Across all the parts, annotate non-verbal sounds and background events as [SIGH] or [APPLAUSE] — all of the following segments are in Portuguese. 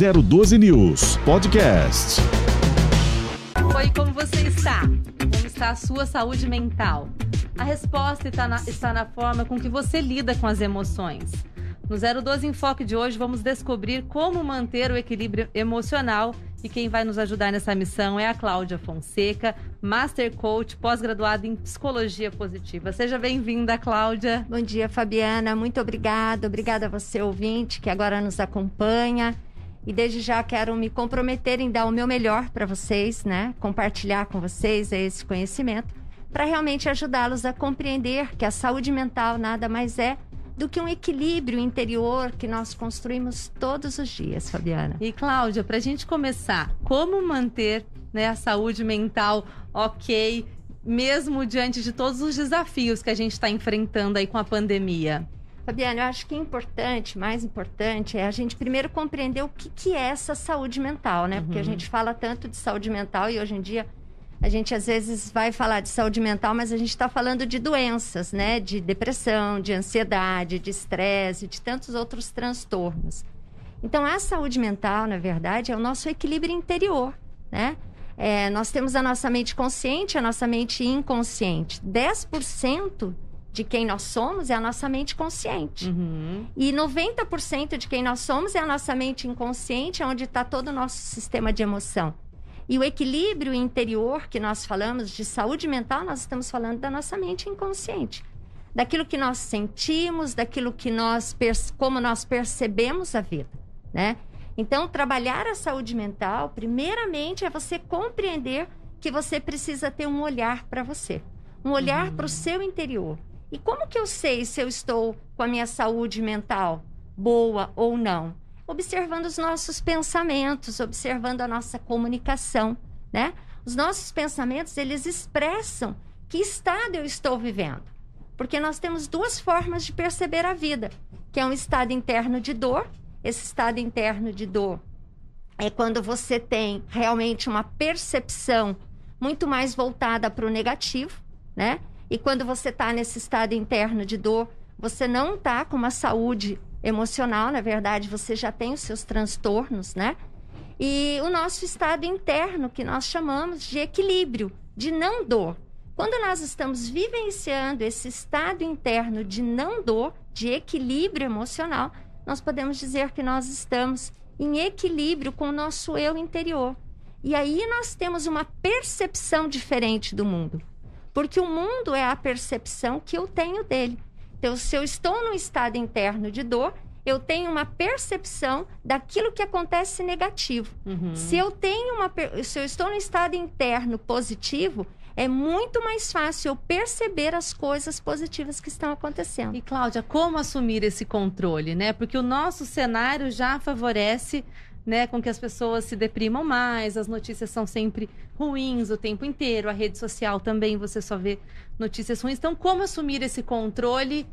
012 News Podcast. Oi, como você está? Como está a sua saúde mental? A resposta está na, está na forma com que você lida com as emoções. No 012 Enfoque de hoje, vamos descobrir como manter o equilíbrio emocional. E quem vai nos ajudar nessa missão é a Cláudia Fonseca, Master Coach, pós-graduada em Psicologia Positiva. Seja bem-vinda, Cláudia. Bom dia, Fabiana. Muito obrigada. Obrigada a você, ouvinte, que agora nos acompanha. E desde já quero me comprometer em dar o meu melhor para vocês, né? Compartilhar com vocês esse conhecimento para realmente ajudá-los a compreender que a saúde mental nada mais é do que um equilíbrio interior que nós construímos todos os dias, Fabiana. E Cláudia, para a gente começar, como manter né, a saúde mental ok, mesmo diante de todos os desafios que a gente está enfrentando aí com a pandemia? Fabiana, eu acho que é importante, mais importante, é a gente primeiro compreender o que, que é essa saúde mental, né? Uhum. Porque a uhum. gente fala tanto de saúde mental e hoje em dia a gente às vezes vai falar de saúde mental, mas a gente está falando de doenças, né? De depressão, de ansiedade, de estresse, de tantos outros transtornos. Então, a saúde mental, na verdade, é o nosso equilíbrio interior, né? É, nós temos a nossa mente consciente, a nossa mente inconsciente. 10% de quem nós somos é a nossa mente consciente. Uhum. E 90% de quem nós somos é a nossa mente inconsciente, onde está todo o nosso sistema de emoção. E o equilíbrio interior que nós falamos de saúde mental, nós estamos falando da nossa mente inconsciente. Daquilo que nós sentimos, daquilo que nós como nós percebemos a vida, né? Então, trabalhar a saúde mental, primeiramente é você compreender que você precisa ter um olhar para você, um olhar uhum. para o seu interior. E como que eu sei se eu estou com a minha saúde mental boa ou não? observando os nossos pensamentos, observando a nossa comunicação, né? Os nossos pensamentos, eles expressam que estado eu estou vivendo. Porque nós temos duas formas de perceber a vida, que é um estado interno de dor. Esse estado interno de dor é quando você tem realmente uma percepção muito mais voltada para o negativo, né? E quando você está nesse estado interno de dor, você não está com uma saúde emocional, na verdade, você já tem os seus transtornos, né? E o nosso estado interno, que nós chamamos de equilíbrio, de não dor. Quando nós estamos vivenciando esse estado interno de não dor, de equilíbrio emocional, nós podemos dizer que nós estamos em equilíbrio com o nosso eu interior. E aí nós temos uma percepção diferente do mundo. Porque o mundo é a percepção que eu tenho dele. Então, se eu estou num estado interno de dor, eu tenho uma percepção daquilo que acontece negativo. Uhum. Se eu tenho uma se eu estou no estado interno positivo, é muito mais fácil eu perceber as coisas positivas que estão acontecendo. E Cláudia, como assumir esse controle, né? Porque o nosso cenário já favorece né, com que as pessoas se deprimam mais, as notícias são sempre ruins o tempo inteiro, a rede social também você só vê notícias ruins. Então, como assumir esse controle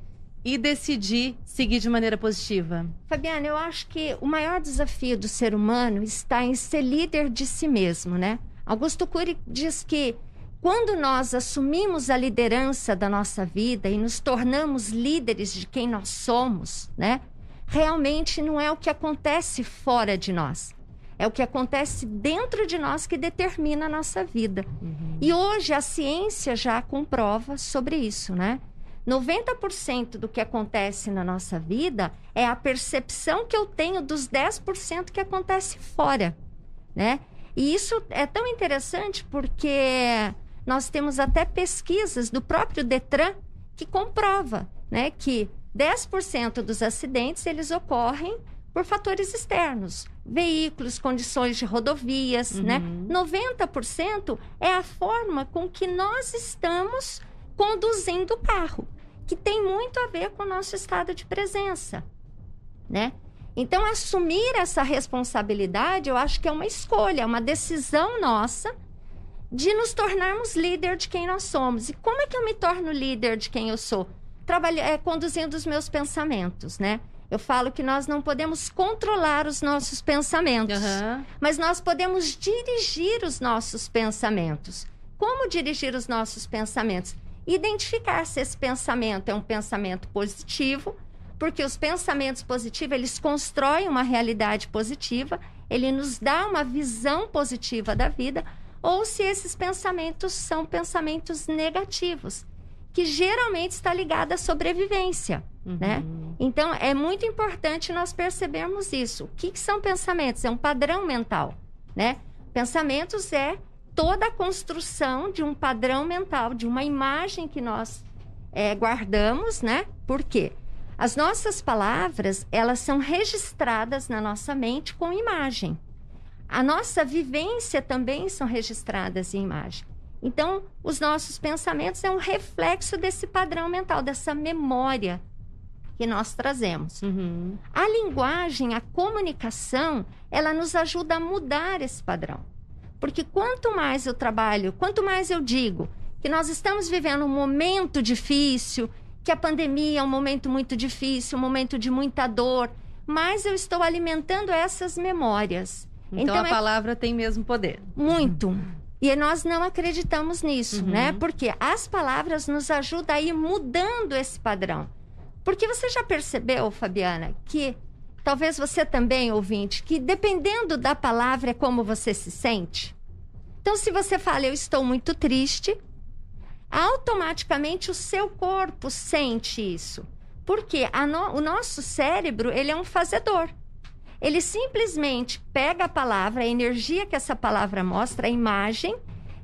e decidir seguir de maneira positiva? Fabiana, eu acho que o maior desafio do ser humano está em ser líder de si mesmo, né? Augusto Cury diz que quando nós assumimos a liderança da nossa vida e nos tornamos líderes de quem nós somos, né? Realmente não é o que acontece fora de nós. É o que acontece dentro de nós que determina a nossa vida. Uhum. E hoje a ciência já comprova sobre isso, né? 90% do que acontece na nossa vida é a percepção que eu tenho dos 10% que acontece fora, né? E isso é tão interessante porque nós temos até pesquisas do próprio Detran que comprova, né, que 10% dos acidentes eles ocorrem por fatores externos, veículos, condições de rodovias, né? uhum. né? 90% é a forma com que nós estamos conduzindo o carro, que tem muito a ver com o nosso estado de presença, né? Então, assumir essa responsabilidade, eu acho que é uma escolha, é uma decisão nossa de nos tornarmos líder de quem nós somos. E como é que eu me torno líder de quem eu sou? Trabalha, é, conduzindo os meus pensamentos, né? Eu falo que nós não podemos controlar os nossos pensamentos, uhum. mas nós podemos dirigir os nossos pensamentos. Como dirigir os nossos pensamentos? Identificar se esse pensamento é um pensamento positivo Porque os pensamentos positivos, eles constroem uma realidade positiva, ele nos dá uma visão positiva da vida, ou se esses pensamentos são pensamentos negativos, que geralmente está ligado à sobrevivência, Uhum. né? Então, é muito importante nós percebermos isso. O que, que são pensamentos? É um padrão mental, né? Pensamentos é toda a construção de um padrão mental, de uma imagem que nós é, guardamos, né? Por quê? As nossas palavras, elas são registradas na nossa mente com imagem. A nossa vivência também são registradas em imagem. Então, os nossos pensamentos é um reflexo desse padrão mental, dessa memória que nós trazemos. Uhum. A linguagem, a comunicação, ela nos ajuda a mudar esse padrão. Porque quanto mais eu trabalho, quanto mais eu digo que nós estamos vivendo um momento difícil, que a pandemia é um momento muito difícil, um momento de muita dor, mais eu estou alimentando essas memórias. Então, Então a é- palavra tem mesmo poder. Muito. E nós não acreditamos nisso, Uhum. né? Porque as palavras nos ajudam a ir mudando esse padrão. Porque você já percebeu, Fabiana, que talvez você também, ouvinte, que dependendo da palavra é como você se sente? Então, se você fala, eu estou muito triste, automaticamente o seu corpo sente isso. Porque a no- o nosso cérebro, ele é um fazedor. Ele simplesmente pega a palavra, a energia que essa palavra mostra, a imagem,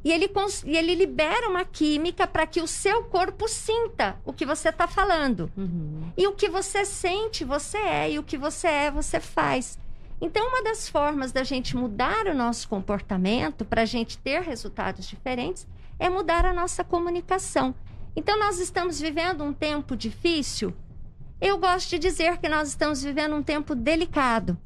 e ele, e ele libera uma química para que o seu corpo sinta o que você está falando. Uhum. E o que você sente, você é, e o que você é, você faz. Então, uma das formas da gente mudar o nosso comportamento, para a gente ter resultados diferentes, é mudar a nossa comunicação. Então, nós estamos vivendo um tempo difícil. Eu gosto de dizer que nós estamos vivendo um tempo delicado,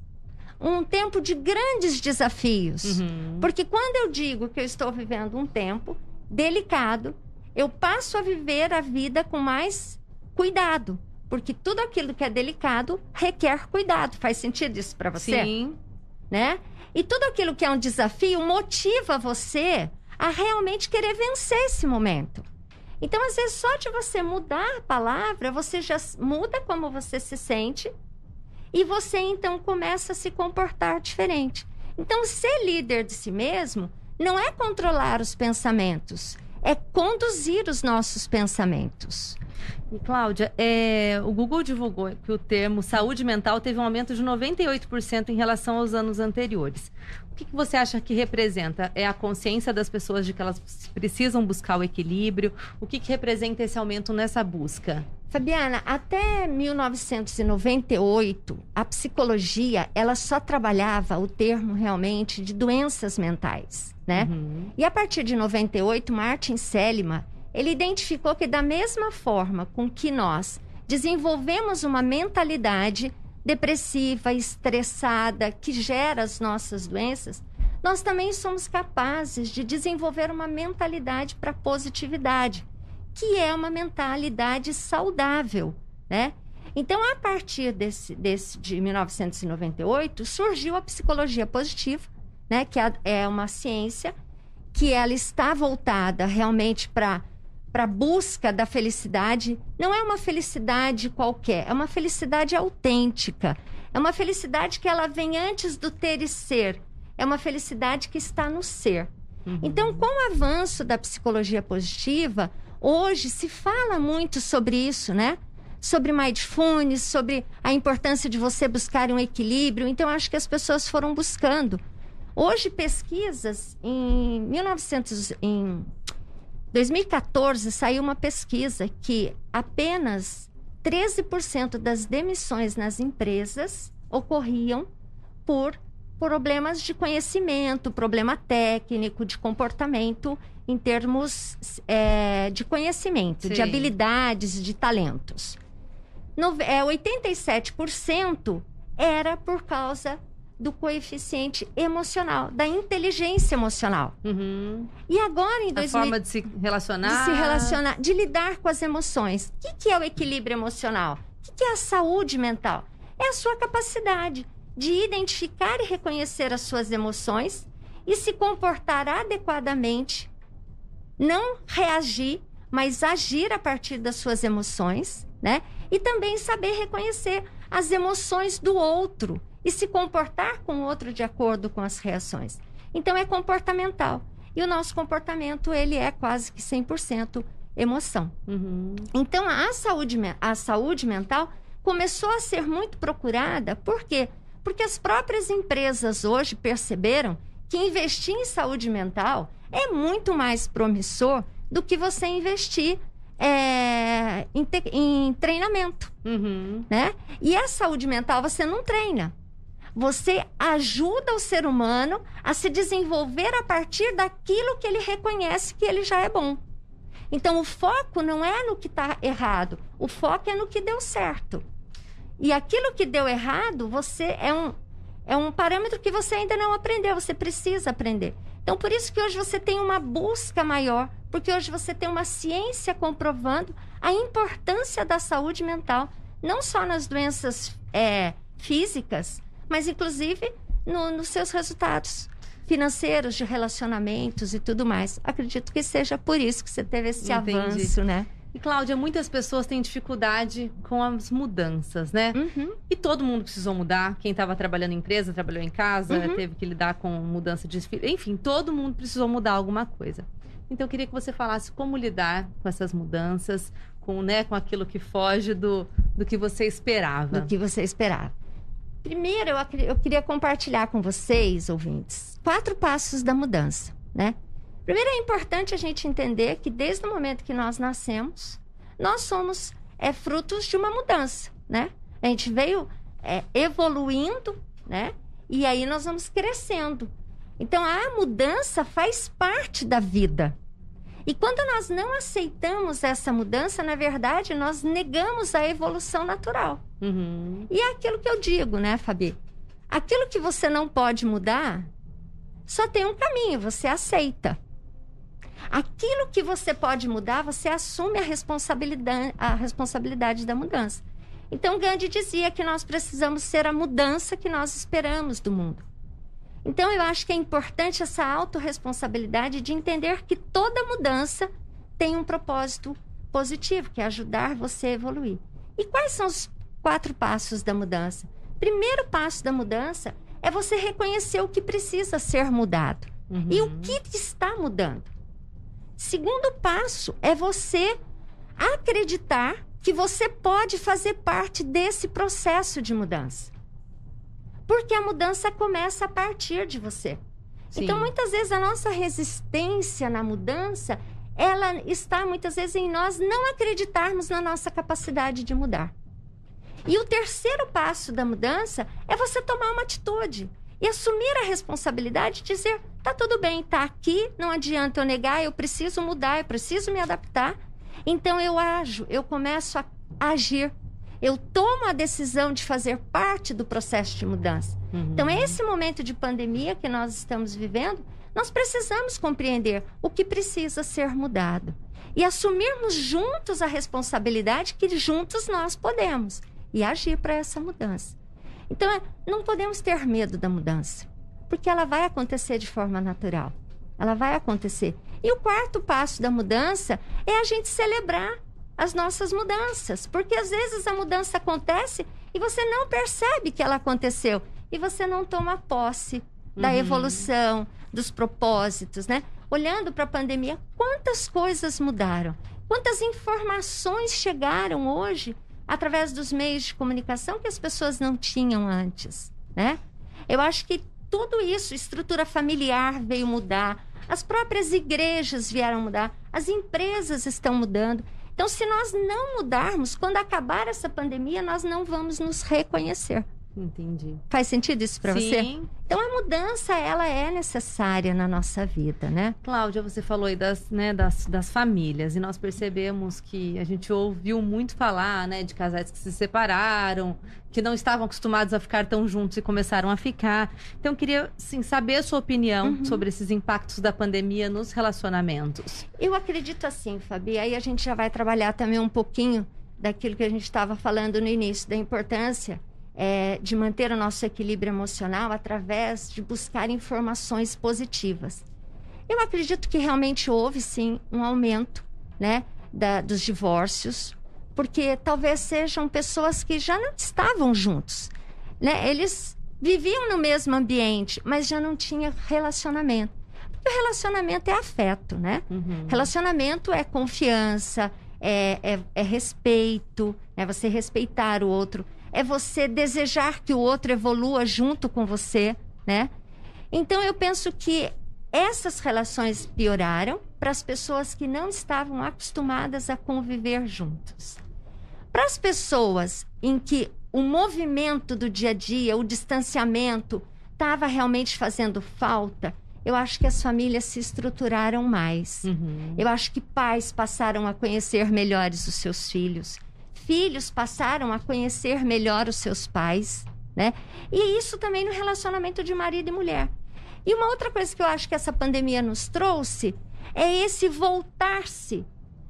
um tempo de grandes desafios. Uhum. Porque quando eu digo que eu estou vivendo um tempo delicado, eu passo a viver a vida com mais cuidado. Porque tudo aquilo que é delicado requer cuidado. Faz sentido isso para você? Sim. Né? E tudo aquilo que é um desafio motiva você a realmente querer vencer esse momento. Então, às vezes, só de você mudar a palavra, você já muda como você se sente e você então começa a se comportar diferente. Então, ser líder de si mesmo não é controlar os pensamentos, é conduzir os nossos pensamentos. E, Cláudia, é, o Google divulgou que o termo saúde mental teve um aumento de 98% em relação aos anos anteriores. O que, que você acha que representa? É a consciência das pessoas de que elas precisam buscar o equilíbrio? O que, que representa esse aumento nessa busca? Fabiana, até 1998, a psicologia, ela só trabalhava o termo realmente de doenças mentais, né? Uhum. E a partir de 98, Martin Seligman, ele identificou que da mesma forma com que nós desenvolvemos uma mentalidade depressiva, estressada, que gera as nossas doenças, nós também somos capazes de desenvolver uma mentalidade para positividade, que é uma mentalidade saudável, né? Então, a partir desse, desse de 1998, surgiu a psicologia positiva, né? Que é- é uma ciência que ela está voltada realmente para para busca da felicidade. Não é uma felicidade qualquer, é uma felicidade autêntica. É uma felicidade que ela vem antes do ter e ser. É uma felicidade que está no ser. Uhum. Então, com o avanço da psicologia positiva, hoje se fala muito sobre isso, né? Sobre mindfulness, sobre a importância de você buscar um equilíbrio. Então, acho que as pessoas foram buscando. Hoje, pesquisas em 1900, em 2014, saiu uma pesquisa que apenas 13% das demissões nas empresas ocorriam por problemas de conhecimento, problema técnico, de comportamento em termos é, de conhecimento, de Sim. habilidades, de talentos. No, é, 87% era por causa do coeficiente emocional, da inteligência emocional. Uhum. E agora, em A 2000, forma de se relacionar. de se relacionar, de lidar com as emoções. O que, que é o equilíbrio emocional? O que, que é a saúde mental? É a sua capacidade de identificar e reconhecer as suas emoções e se comportar adequadamente, não reagir, mas agir a partir das suas emoções, né? E também saber reconhecer as emoções do outro e se comportar com o outro de acordo com as reações. Então é comportamental. E o nosso comportamento, ele é quase que 100% emoção. Uhum. Então a saúde, a saúde mental começou a ser muito procurada, por quê? Porque as próprias empresas hoje perceberam que investir em saúde mental é muito mais promissor do que você investir é, em, te, em, treinamento, uhum. né? E a saúde mental você não treina. Você ajuda o ser humano a se desenvolver a partir daquilo que ele reconhece que ele já é bom. Então, o foco não é no que está errado, o foco é no que deu certo. E aquilo que deu errado, você é um, é um parâmetro que você ainda não aprendeu, você precisa aprender. Então, por isso que hoje você tem uma busca maior, porque hoje você tem uma ciência comprovando a importância da saúde mental, não só nas doenças é, físicas, mas inclusive no, nos seus resultados financeiros, de relacionamentos e tudo mais. Acredito que seja por isso que você teve esse Entendi. avanço, né? E, Cláudia, muitas pessoas têm dificuldade com as mudanças, né? Uhum. E todo mundo precisou mudar. Quem estava trabalhando em empresa, trabalhou em casa, uhum. teve que lidar com mudança de... Enfim, todo mundo precisou mudar alguma coisa. Então, eu queria que você falasse como lidar com essas mudanças, com, né, com aquilo que foge do, do que você esperava. Do que você esperava. Primeiro, eu, eu queria compartilhar com vocês, ouvintes, quatro passos da mudança, né? Primeiro, é importante a gente entender que desde o momento que nós nascemos, nós somos é, frutos de uma mudança, né? A gente veio é, evoluindo, né? E aí nós vamos crescendo. Então, a mudança faz parte da vida. E quando nós não aceitamos essa mudança, na verdade, nós negamos a evolução natural. Uhum. E é aquilo que eu digo, né, Fabi? Aquilo que você não pode mudar, só tem um caminho, você aceita. Aquilo que você pode mudar, você assume a responsabilidade, a responsabilidade da mudança. Então, Gandhi dizia que nós precisamos ser a mudança que nós esperamos do mundo. Então, eu acho que é importante essa autorresponsabilidade de entender que toda mudança tem um propósito positivo, que é ajudar você a evoluir. E quais são os quatro passos da mudança? Primeiro passo da mudança é você reconhecer o que precisa ser mudado uhum. e o que está mudando. Segundo passo é você acreditar que você pode fazer parte desse processo de mudança. Porque a mudança começa a partir de você. Sim. Então, muitas vezes, a nossa resistência na mudança, ela está muitas vezes em nós não acreditarmos na nossa capacidade de mudar. E o terceiro passo da mudança é você tomar uma atitude e assumir a responsabilidade de dizer: tá tudo bem, tá aqui, não adianta eu negar, eu preciso mudar, eu preciso me adaptar. Então eu ajo, eu começo a agir eu tomo a decisão de fazer parte do processo de mudança. Uhum. Então, esse momento de pandemia que nós estamos vivendo, nós precisamos compreender o que precisa ser mudado e assumirmos juntos a responsabilidade que juntos nós podemos e agir para essa mudança. Então, é, não podemos ter medo da mudança, porque ela vai acontecer de forma natural. Ela vai acontecer. E o quarto passo da mudança é a gente celebrar as nossas mudanças, porque às vezes a mudança acontece e você não percebe que ela aconteceu e você não toma posse da Uhum. evolução, dos propósitos, né? Olhando para a pandemia, quantas coisas mudaram? Quantas informações chegaram hoje através dos meios de comunicação que as pessoas não tinham antes, né? Eu acho que tudo isso, estrutura familiar veio mudar, as próprias igrejas vieram mudar, as empresas estão mudando. Então, se nós não mudarmos, quando acabar essa pandemia, nós não vamos nos reconhecer. Entendi. Faz sentido isso para você? Sim. Então, a mudança, ela é necessária na nossa vida, né? Cláudia, você falou aí das, né, das, das famílias e nós percebemos que a gente ouviu muito falar, né, de casais que se separaram, que não estavam acostumados a ficar tão juntos e começaram a ficar. Então, eu queria, sim, saber a sua opinião Uhum. sobre esses impactos da pandemia nos relacionamentos. Eu acredito assim, Fabi. Aí a gente já vai trabalhar também um pouquinho daquilo que a gente estava falando no início, da importância é, de manter o nosso equilíbrio emocional através de buscar informações positivas. Eu acredito que realmente houve sim um aumento, né, da, dos divórcios, porque talvez sejam pessoas que já não estavam juntos, né? Eles viviam no mesmo ambiente, mas já não tinha relacionamento. Porque o relacionamento é afeto, né? Uhum. Relacionamento é confiança, é, é, é respeito, é você respeitar o outro, é você desejar que o outro evolua junto com você, né? Então eu penso que essas relações pioraram para as pessoas que não estavam acostumadas a conviver juntos. Para as pessoas em que o movimento do dia a dia, o distanciamento, estava realmente fazendo falta, eu acho que as famílias se estruturaram mais. Uhum. Eu acho que pais passaram a conhecer melhores os seus filhos, filhos passaram a conhecer melhor os seus pais, né? E isso também no relacionamento de marido e mulher. E uma outra coisa que eu acho que essa pandemia nos trouxe é esse voltar-se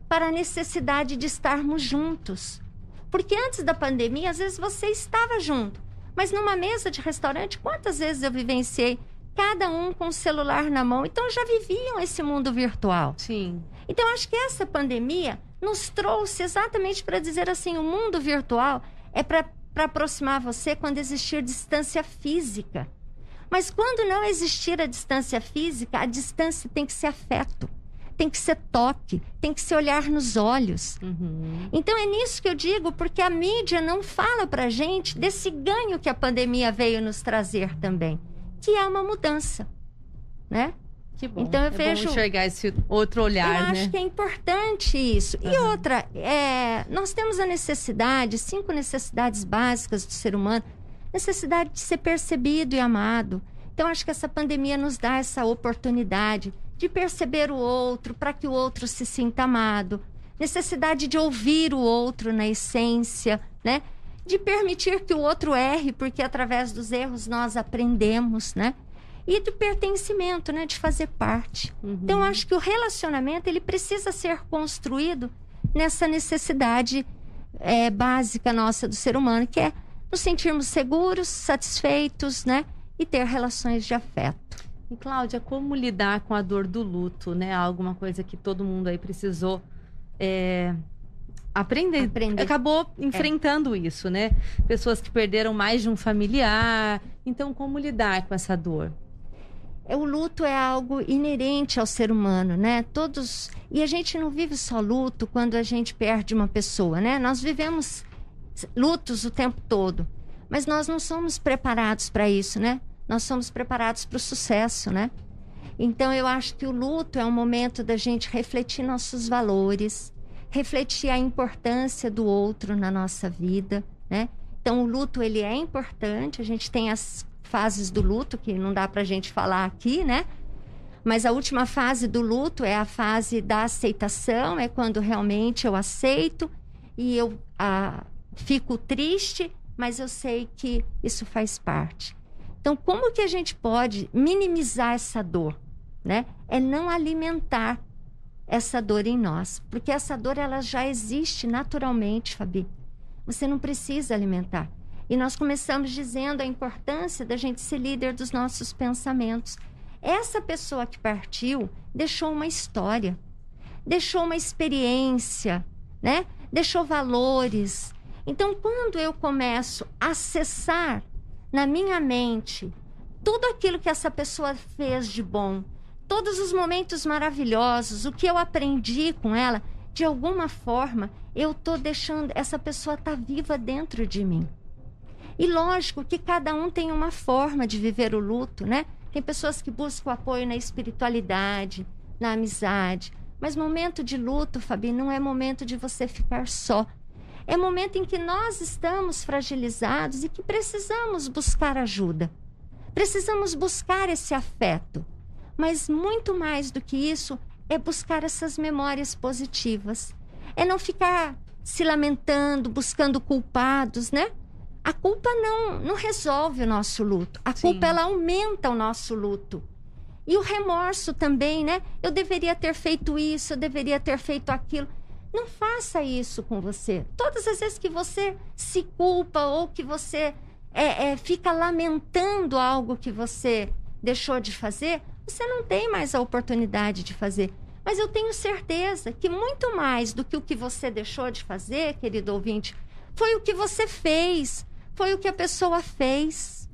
para a necessidade de estarmos juntos. Porque antes da pandemia, às vezes você estava junto, mas numa mesa de restaurante, quantas vezes eu vivenciei cada um com o celular na mão? Então já viviam esse mundo virtual. Sim. Então acho que essa pandemia nos trouxe exatamente para dizer assim, o mundo virtual é para aproximar você quando existir distância física. Mas quando não existir a distância física, a distância tem que ser afeto, tem que ser toque, tem que ser olhar nos olhos. Uhum. Então é nisso que eu digo, porque a mídia não fala pra gente desse ganho que a pandemia veio nos trazer também, que é uma mudança, né? Que bom. Então eu é bom vejo- enxergar esse outro olhar, eu né? acho que é importante isso. E Aham. outra, é, nós temos a necessidade, cinco necessidades básicas do ser humano, necessidade de ser percebido e amado. Então acho que essa pandemia nos dá essa oportunidade de perceber o outro, para que o outro se sinta amado, necessidade de ouvir o outro na essência, né? De permitir que o outro erre, porque através dos erros nós aprendemos, né? E do pertencimento, né? De fazer parte. Uhum. Então, acho que o relacionamento ele precisa ser construído nessa necessidade é, básica nossa do ser humano, que é nos sentirmos seguros, satisfeitos, né? E ter relações de afeto. E Cláudia, como lidar com a dor do luto, né? Alguma coisa que todo mundo aí precisou é, aprender. Aprender. Acabou enfrentando isso, né? Pessoas que perderam mais de um familiar. Então, como lidar com essa dor? É, O luto é algo inerente ao ser humano, né? Todos. E a gente não vive só luto quando a gente perde uma pessoa, né? Nós vivemos lutos o tempo todo. Mas nós não somos preparados para isso, né? Nós somos preparados para o sucesso, né? Então eu acho que o luto é um momento da gente refletir nossos valores, refletir a importância do outro na nossa vida, né? Então o luto ele é importante, a gente tem as fases do luto que não dá pra gente falar aqui, né? Mas a última fase do luto é a fase da aceitação, é quando realmente eu aceito e eu ah, fico triste, mas eu sei que isso faz parte. Então, como que a gente pode minimizar essa dor, né? É não alimentar essa dor em nós, porque essa dor ela já existe naturalmente, Fabi. Você não precisa alimentar. E nós começamos dizendo a importância da gente ser líder dos nossos pensamentos. Essa pessoa que partiu deixou uma história, deixou uma experiência, né? Deixou valores. Então, quando eu começo a acessar na minha mente tudo aquilo que essa pessoa fez de bom, todos os momentos maravilhosos, o que eu aprendi com ela, de alguma forma, eu tô deixando essa pessoa tá viva dentro de mim. E lógico que cada um tem uma forma de viver o luto, né? Tem pessoas que buscam apoio na espiritualidade, na amizade. Mas momento de luto, Fabi, não é momento de você ficar só. É momento em que nós estamos fragilizados e que precisamos buscar ajuda. Precisamos buscar esse afeto. Mas muito mais do que isso é buscar essas memórias positivas. É não ficar se lamentando, buscando culpados, né? A culpa não, não resolve o nosso luto. A Sim. culpa ela aumenta o nosso luto. E o remorso também, né? Eu deveria ter feito isso, eu deveria ter feito aquilo. Não faça isso com você. Todas as vezes que você se culpa ou que você é, é, fica lamentando algo que você deixou de fazer, você não tem mais a oportunidade de fazer. Mas eu tenho certeza que muito mais do que o que você deixou de fazer, querido ouvinte, foi o que você fez, foi o que a pessoa fez.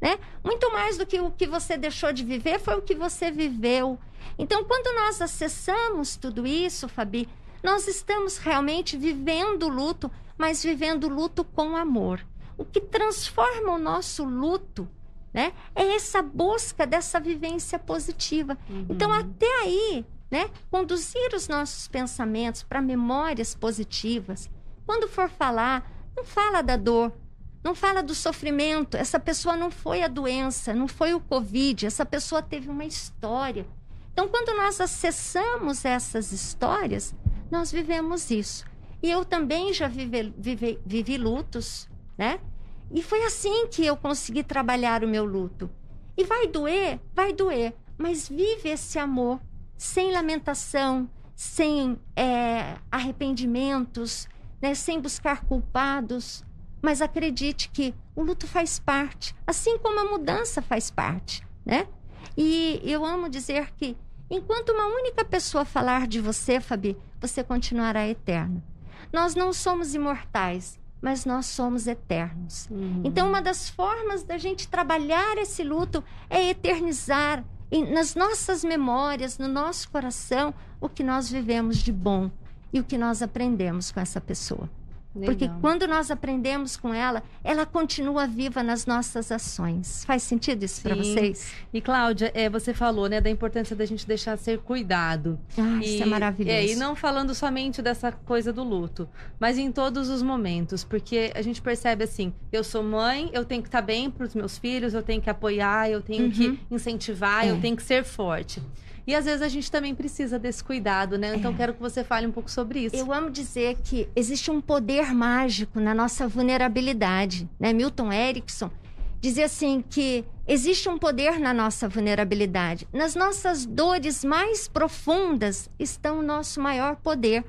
Né? Muito mais do que o que você deixou de viver, foi o que você viveu. Então, quando nós acessamos tudo isso, Fabi, nós estamos realmente vivendo o luto, mas vivendo o luto com amor. O que transforma o nosso luto né, é essa busca dessa vivência positiva. Uhum. Então, até aí, né? Conduzir os nossos pensamentos para memórias positivas. Quando for falar, não fala da dor, não fala do sofrimento. Essa pessoa não foi a doença, não foi o Covid, essa pessoa teve uma história. Então, quando nós acessamos essas histórias, nós vivemos isso. E eu também já vive, vive, vivi lutos, né? E foi assim que eu consegui trabalhar o meu luto. E vai doer? Vai doer. Mas vive esse amor sem lamentação, sem é, arrependimentos, né, sem buscar culpados. Mas acredite que o luto faz parte, assim como a mudança faz parte, né? E eu amo dizer que enquanto uma única pessoa falar de você, Fabi, você continuará eterno. Nós não somos imortais, mas nós somos eternos. Uhum. Então, uma das formas da gente trabalhar esse luto é eternizar, nas nossas memórias, no nosso coração, o que nós vivemos de bom e o que nós aprendemos com essa pessoa. Legal. Porque quando nós aprendemos com ela, ela continua viva nas nossas ações. Faz sentido isso para vocês? E Cláudia, é, você falou, né, da importância da gente deixar ser cuidado. Ah, e, isso é maravilhoso. É, e não falando somente dessa coisa do luto, mas em todos os momentos, porque a gente percebe assim, eu sou mãe, eu tenho que estar bem para os meus filhos, eu tenho que apoiar, eu tenho uhum. que incentivar, é. eu tenho que ser forte. E às vezes a gente também precisa desse cuidado, né? Então é. quero que você fale um pouco sobre isso. Eu amo dizer que existe um poder mágico na nossa vulnerabilidade, né? Milton Erickson dizia assim que existe um poder na nossa vulnerabilidade. Nas nossas dores mais profundas está o nosso maior poder.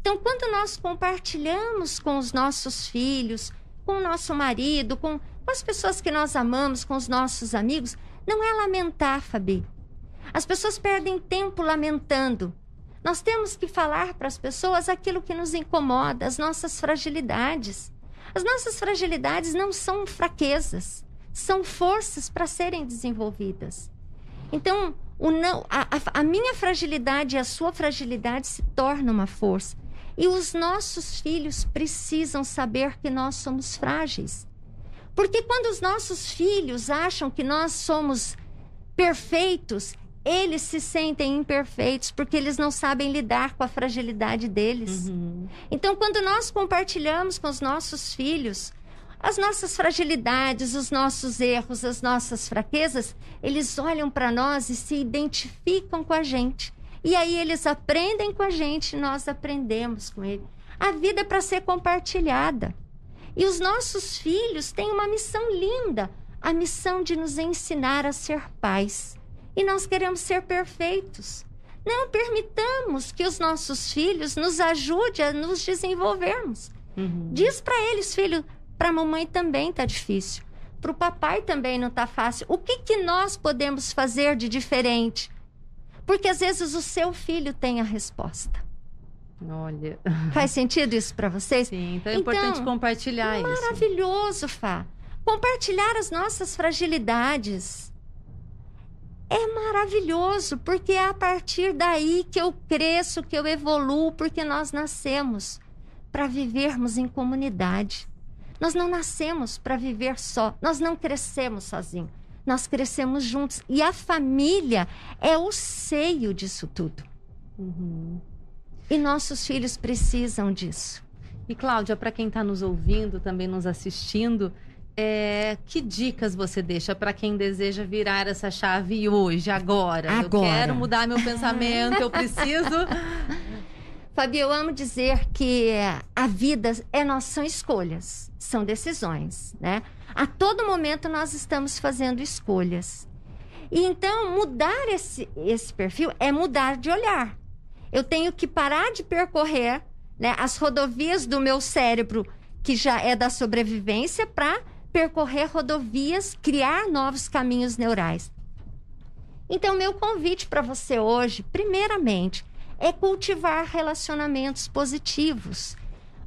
Então, quando nós compartilhamos com os nossos filhos, com o nosso marido, com, com as pessoas que nós amamos, com os nossos amigos, não é lamentar, Fabi, as pessoas perdem tempo lamentando. Nós temos que falar para as pessoas aquilo que nos incomoda, as nossas fragilidades. As nossas fragilidades não são fraquezas, são forças para serem desenvolvidas. Então, não, a, a, minha fragilidade e a sua fragilidade se tornam uma força. E os nossos filhos precisam saber que nós somos frágeis. Porque quando os nossos filhos acham que nós somos perfeitos, eles se sentem imperfeitos porque eles não sabem lidar com a fragilidade deles. Uhum. Então, quando nós compartilhamos com os nossos filhos as nossas fragilidades, os nossos erros, as nossas fraquezas, eles olham para nós e se identificam com a gente. E aí eles aprendem com a gente, nós aprendemos com ele. A vida é para ser compartilhada. E os nossos filhos têm uma missão linda, a missão de nos ensinar a ser pais e nós queremos ser perfeitos. Não permitamos que os nossos filhos nos ajudem a nos desenvolvermos. Uhum. Diz para eles, filho, para a mamãe também está difícil. Para o papai também não está fácil. O que, que nós podemos fazer de diferente? Porque às vezes o seu filho tem a resposta. Olha. Faz sentido isso para vocês? Sim, então é então, importante compartilhar maravilhoso, isso. Maravilhoso, Fá. Compartilhar as nossas fragilidades é maravilhoso, porque é a partir daí que eu cresço, que eu evoluo, porque nós nascemos para vivermos em comunidade. Nós não nascemos para viver só, nós não crescemos sozinhos, nós crescemos juntos. E a família é o seio disso tudo. Uhum. E nossos filhos precisam disso. E Cláudia, para quem está nos ouvindo, também nos assistindo, é, que dicas você deixa para quem deseja virar essa chave hoje, agora? agora. Eu quero mudar meu pensamento, eu preciso. [LAUGHS] Fabi, eu amo dizer que a vida é nós, são escolhas, são decisões, né? A todo momento nós estamos fazendo escolhas. E então, mudar esse, esse perfil é mudar de olhar. Eu tenho que parar de percorrer né, as rodovias do meu cérebro, que já é da sobrevivência, para percorrer rodovias, criar novos caminhos neurais. Então, meu convite para você hoje, primeiramente, é cultivar relacionamentos positivos.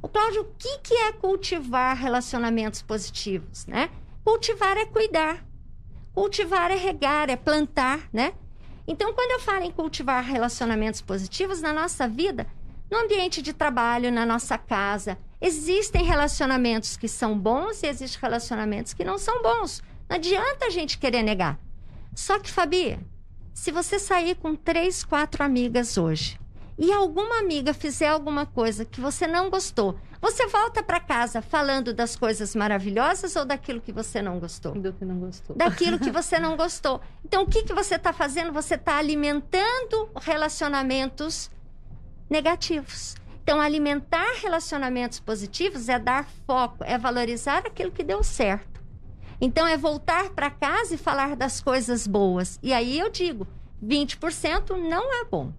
O Cláudio, o que, que é cultivar relacionamentos positivos, né? Cultivar é cuidar. Cultivar é regar, é plantar, né? Então, quando eu falo em cultivar relacionamentos positivos na nossa vida, no ambiente de trabalho, na nossa casa, existem relacionamentos que são bons e existem relacionamentos que não são bons. Não adianta a gente querer negar. Só que, Fabi, se você sair com três, quatro amigas hoje e alguma amiga fizer alguma coisa que você não gostou, você volta para casa falando das coisas maravilhosas ou daquilo que você não gostou? Do que não gostou. Daquilo que [LAUGHS] você não gostou. Então, o que, que você está fazendo? Você está alimentando relacionamentos negativos. Então, alimentar relacionamentos positivos é dar foco, é valorizar aquilo que deu certo. Então, é voltar para casa e falar das coisas boas. E aí eu digo: 20% não é bom.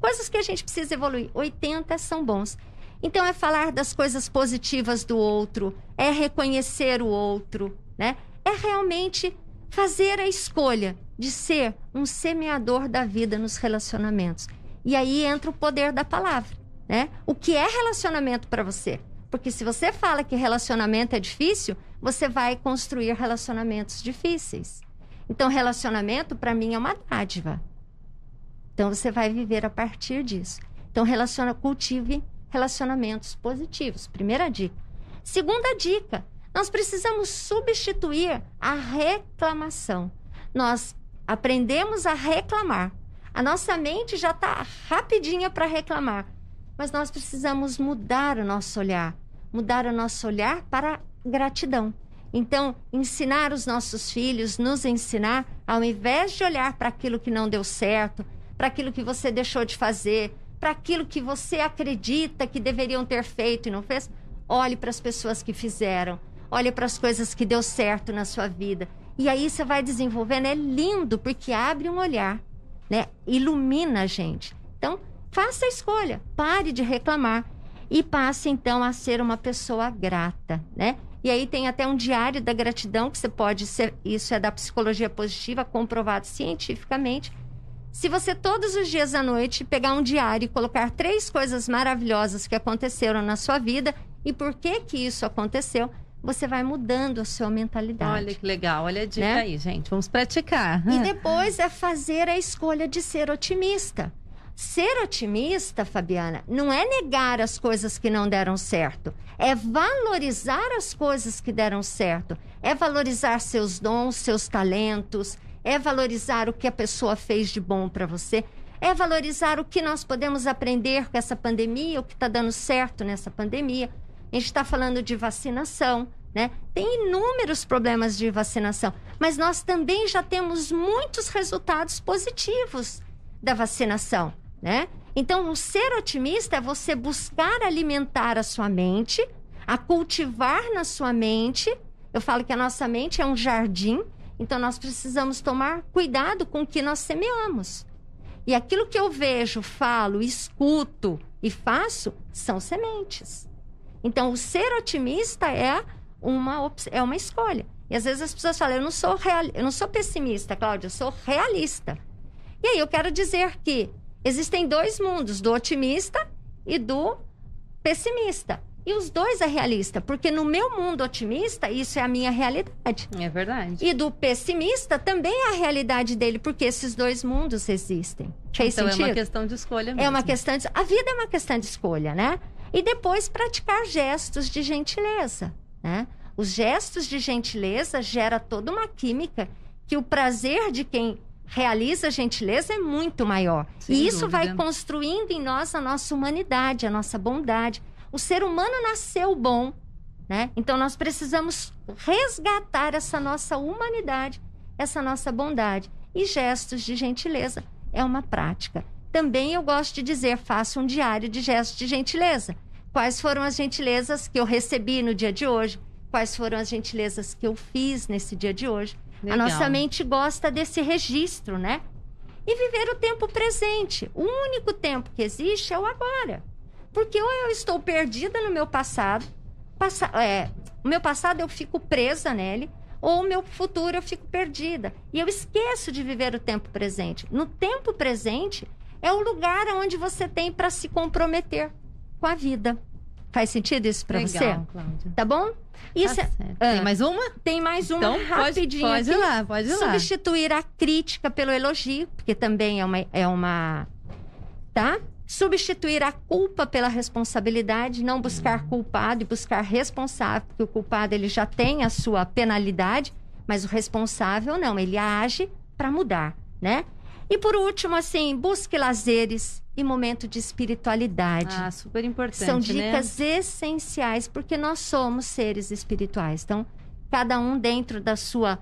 Coisas que a gente precisa evoluir, 80% são bons. Então, é falar das coisas positivas do outro, é reconhecer o outro, né? É realmente fazer a escolha de ser um semeador da vida nos relacionamentos. E aí entra o poder da palavra, né? O que é relacionamento para você? Porque se você fala que relacionamento é difícil, você vai construir relacionamentos difíceis. Então, relacionamento para mim é uma dádiva. Então, você vai viver a partir disso. Então, relaciona, cultive relacionamentos positivos. Primeira dica. Segunda dica, nós precisamos substituir a reclamação. Nós aprendemos a reclamar. A nossa mente já está rapidinha para reclamar, mas nós precisamos mudar o nosso olhar, mudar o nosso olhar para gratidão. Então, ensinar os nossos filhos, nos ensinar, ao invés de olhar para aquilo que não deu certo, para aquilo que você deixou de fazer, para aquilo que você acredita que deveriam ter feito e não fez, olhe para as pessoas que fizeram, olhe para as coisas que deu certo na sua vida. E aí você vai desenvolvendo, é lindo porque abre um olhar né? Ilumina a gente. Então, faça a escolha, pare de reclamar e passe então a ser uma pessoa grata, né? E aí tem até um diário da gratidão que você pode ser, isso é da psicologia positiva, comprovado cientificamente. Se você todos os dias à noite pegar um diário e colocar três coisas maravilhosas que aconteceram na sua vida e por que que isso aconteceu, você vai mudando a sua mentalidade. Olha que legal, olha a dica né? aí, gente. Vamos praticar. E depois é fazer a escolha de ser otimista. Ser otimista, Fabiana, não é negar as coisas que não deram certo, é valorizar as coisas que deram certo, é valorizar seus dons, seus talentos, é valorizar o que a pessoa fez de bom para você, é valorizar o que nós podemos aprender com essa pandemia, o que está dando certo nessa pandemia. A gente está falando de vacinação, né? Tem inúmeros problemas de vacinação, mas nós também já temos muitos resultados positivos da vacinação, né? Então, o ser otimista é você buscar alimentar a sua mente, a cultivar na sua mente. Eu falo que a nossa mente é um jardim, então nós precisamos tomar cuidado com o que nós semeamos. E aquilo que eu vejo, falo, escuto e faço são sementes. Então, o ser otimista é uma, é uma escolha. E às vezes as pessoas falam, eu não sou real, eu não sou pessimista, Cláudia, eu sou realista. E aí eu quero dizer que existem dois mundos, do otimista e do pessimista. E os dois é realista, porque no meu mundo otimista, isso é a minha realidade. É verdade. E do pessimista também é a realidade dele, porque esses dois mundos existem. Fez então sentido? é uma questão de escolha mesmo. É uma questão de... A vida é uma questão de escolha, né? E depois praticar gestos de gentileza. Né? Os gestos de gentileza gera toda uma química que o prazer de quem realiza a gentileza é muito maior. Sem e isso dúvida. vai construindo em nós a nossa humanidade, a nossa bondade. O ser humano nasceu bom, né? Então nós precisamos resgatar essa nossa humanidade, essa nossa bondade. E gestos de gentileza é uma prática. Também eu gosto de dizer, faça um diário de gestos de gentileza quais foram as gentilezas que eu recebi no dia de hoje, quais foram as gentilezas que eu fiz nesse dia de hoje. Legal. A nossa mente gosta desse registro, né? E viver o tempo presente. O único tempo que existe é o agora. Porque ou eu estou perdida no meu passado, passa, é, o meu passado eu fico presa nele, ou o meu futuro eu fico perdida. E eu esqueço de viver o tempo presente. No tempo presente, é o lugar onde você tem para se comprometer com a vida. Faz sentido isso para você? Legal, Cláudia. Tá bom? Isso Tá é- certo. Ah. Tem mais uma? tem mais uma Então, pode, rapidinho pode ir aqui. lá, pode ir lá. Substituir a crítica pelo elogio, porque também é uma, é uma. Tá? Substituir a culpa pela responsabilidade, não buscar culpado e buscar responsável, porque o culpado ele já tem a sua penalidade, mas o responsável não, ele age para mudar, né? E por último, assim, busque lazeres e momento de espiritualidade. Ah, super importante, São né? dicas essenciais, porque nós somos seres espirituais. Então, cada um dentro da sua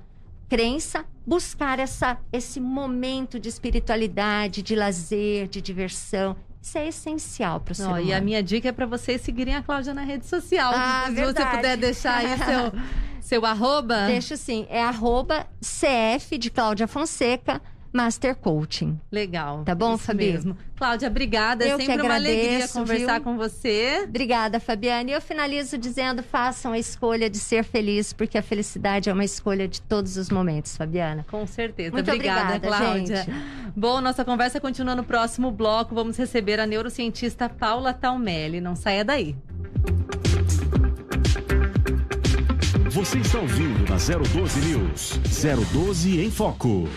crença, buscar essa, esse momento de espiritualidade, de lazer, de diversão. Isso é essencial para o humano. e a minha dica é para vocês seguirem a Cláudia na rede social. Ah, Se você verdade. puder deixar aí seu, [LAUGHS] seu arroba. Deixa sim, é arroba CF de Cláudia Fonseca, Master Coaching. Legal. Tá bom, isso Fabi? mesmo. Cláudia, obrigada. É Eu que sempre uma alegria agradeço, conversar viu? com você. Obrigada, Fabiane. Eu finalizo dizendo: façam a escolha de ser feliz, porque a felicidade é uma escolha de todos os momentos, Fabiana. Com certeza. Muito obrigada, obrigada, Cláudia. gente. Bom, nossa conversa continua no próximo bloco. Vamos receber a neurocientista Paula Talmelli. Não saia daí. Você está ouvindo na 012 News. 012 em Foco.